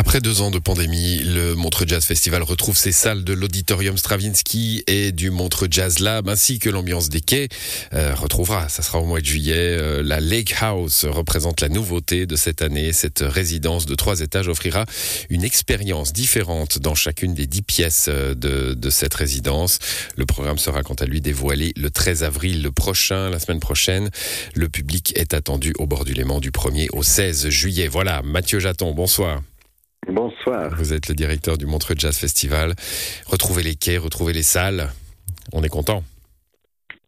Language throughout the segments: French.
Après deux ans de pandémie, le Montreux Jazz Festival retrouve ses salles de l'Auditorium Stravinsky et du Montreux Jazz Lab, ainsi que l'ambiance des quais. Euh, retrouvera, ça sera au mois de juillet. Euh, la Lake House représente la nouveauté de cette année. Cette résidence de trois étages offrira une expérience différente dans chacune des dix pièces euh, de, de cette résidence. Le programme sera quant à lui dévoilé le 13 avril prochain, la semaine prochaine. Le public est attendu au bord du Léman du 1er au 16 juillet. Voilà, Mathieu Jaton, bonsoir. Bonsoir. Vous êtes le directeur du Montreux Jazz Festival. Retrouvez les quais, retrouvez les salles. On est content.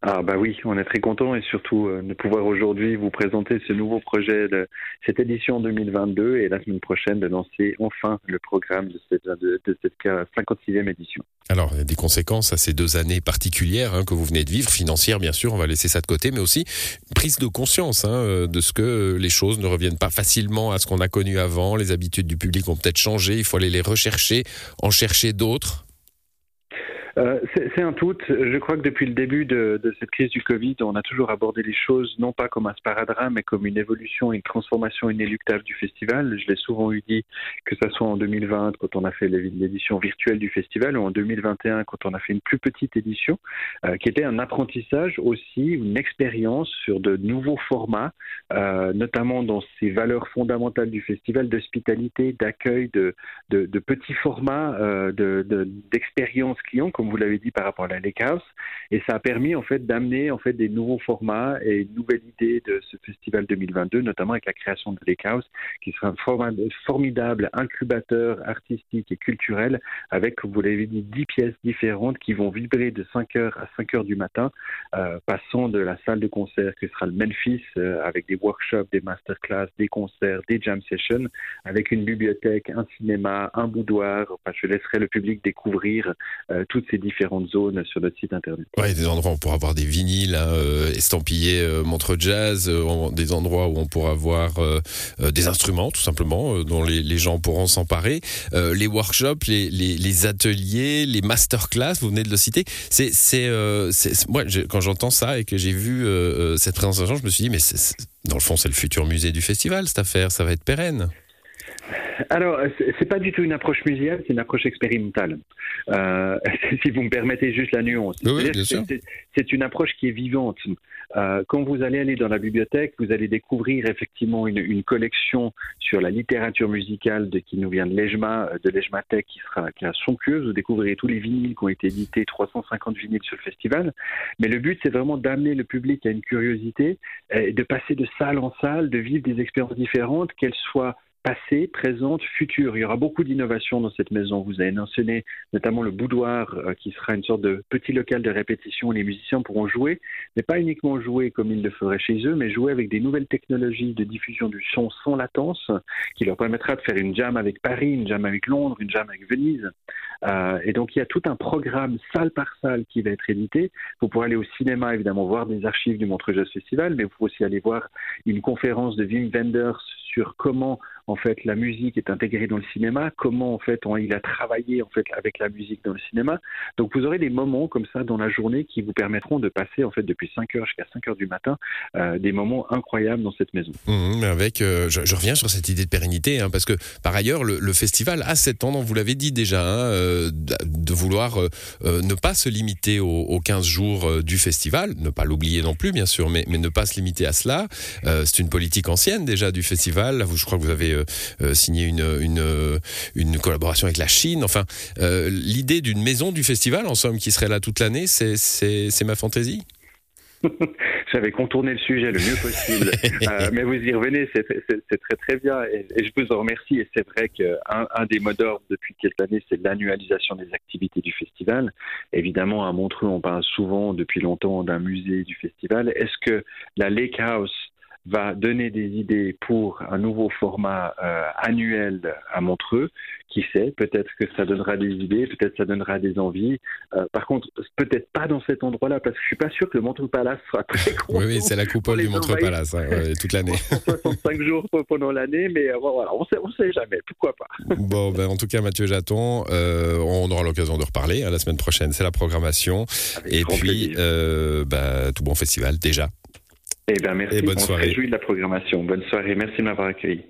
Ah bah oui, on est très content et surtout euh, de pouvoir aujourd'hui vous présenter ce nouveau projet de cette édition 2022 et la semaine prochaine de lancer enfin le programme de cette, de, cette 56e édition. Alors, des conséquences à ces deux années particulières hein, que vous venez de vivre, financières bien sûr, on va laisser ça de côté, mais aussi prise de conscience hein, euh, de ce que les choses ne reviennent pas facilement à ce qu'on a connu avant, les habitudes du public ont peut-être changé, il faut aller les rechercher, en chercher d'autres. Euh, c'est un tout. Je crois que depuis le début de, de, cette crise du Covid, on a toujours abordé les choses non pas comme un sparadrame, mais comme une évolution, une transformation inéluctable du festival. Je l'ai souvent eu dit, que ce soit en 2020 quand on a fait l'édition virtuelle du festival, ou en 2021 quand on a fait une plus petite édition, euh, qui était un apprentissage aussi, une expérience sur de nouveaux formats, euh, notamment dans ces valeurs fondamentales du festival d'hospitalité, d'accueil, de, de, de, petits formats, d'expérience client comme vous l'avez dit, par rapport à la Lake House. Et ça a permis en fait d'amener en fait des nouveaux formats et une nouvelle idée de ce festival 2022, notamment avec la création de Lake House, qui sera un formidable incubateur artistique et culturel avec, comme vous l'avez dit, 10 pièces différentes qui vont vibrer de 5h à 5h du matin, euh, passant de la salle de concert qui sera le Memphis euh, avec des workshops, des masterclass, des concerts, des jam sessions, avec une bibliothèque, un cinéma, un boudoir. Je laisserai le public découvrir euh, toutes différentes zones sur notre site internet. Oui, des endroits où on pourra avoir des vinyles hein, euh, estampillés euh, montre jazz, euh, des endroits où on pourra avoir des instruments tout simplement dont les, gens pourront s'emparer, les workshops, les, les, ateliers, les masterclass, vous venez de le citer. C'est, c'est, moi quand j'entends ça et que j'ai vu cette présentation, je me suis dit mais dans le fond c'est le futur musée du festival cette affaire, ça va être pérenne. Alors, c'est pas du tout une approche muséale, c'est une approche expérimentale. Euh, si vous me permettez juste la nuance. c'est une approche qui est vivante. Euh, quand vous allez aller dans la bibliothèque, vous allez découvrir effectivement une, une collection sur la littérature musicale de, qui nous vient de l'EJMA, de l'EJMATEC, qui sera qui a somptueuse. Vous découvrirez tous les vinyles qui ont été édités, 350 vinyles sur le festival. Mais le but, c'est vraiment d'amener le public à une curiosité, et de passer de salle en salle, de vivre des expériences différentes, qu'elles soient passé, présente, futur. Il y aura beaucoup d'innovations dans cette maison. Vous avez mentionné notamment le boudoir, euh, qui sera une sorte de petit local de répétition où les musiciens pourront jouer, mais pas uniquement jouer comme ils le feraient chez eux, mais jouer avec des nouvelles technologies de diffusion du son sans latence, qui leur permettra de faire une jam avec Paris, une jam avec Londres, une jam avec Venise. Euh, et donc il y a tout un programme salle par salle qui va être édité. Vous pourrez aller au cinéma, évidemment, voir des archives du Montreux Jazz Festival, mais vous pouvez aussi aller voir une conférence de Wim Wenders sur comment en fait la musique est intégrée dans le cinéma, comment en fait il a travaillé en fait avec la musique dans le cinéma. Donc vous aurez des moments comme ça dans la journée qui vous permettront de passer en fait depuis 5 heures jusqu'à 5 heures du matin euh, des moments incroyables dans cette maison. Mmh, avec, euh, je, reviens sur cette idée de pérennité hein, parce que par ailleurs le, festival a cette tendance, vous l'avez dit déjà, hein, euh, de vouloir ne pas se limiter aux, 15 jours du festival, ne pas l'oublier non plus bien sûr, mais, mais ne pas se limiter à cela. C'est une politique ancienne déjà du festival je crois que vous avez euh, euh, signé une, une, euh, une, collaboration avec la Chine. Enfin, l'idée d'une maison du festival, en somme, qui serait là toute l'année, c'est ma fantaisie J'avais contourné le sujet le mieux possible, mais vous y revenez, c'est très très bien et, je vous en remercie. Et c'est vrai qu'un un des mots d'ordre depuis quelques années, c'est l'annualisation des activités du festival. Évidemment, à Montreux, on parle souvent depuis longtemps d'un musée du festival. Est-ce que la Lake House va donner des idées pour un nouveau format euh, annuel à Montreux. Qui sait, peut-être que ça donnera des idées, peut-être ça donnera des envies. Euh, par contre, peut-être pas dans cet endroit-là, parce que je suis pas sûr que le Montreux Palace sera très gros. Oui, oui c'est la coupole du Montreux Palace hein, toute l'année. 65 jours pendant l'année, mais euh, voilà, on sait, on sait jamais, pourquoi pas. Bon, ben, en tout cas, Mathieu Jaton, on aura l'occasion de reparler hein, la semaine prochaine. C'est la programmation. Et puis, bah, tout bon festival déjà. Eh bien, merci. Et bonne soirée. On se réjouit de la programmation. Bonne soirée. Merci de m'avoir accueilli.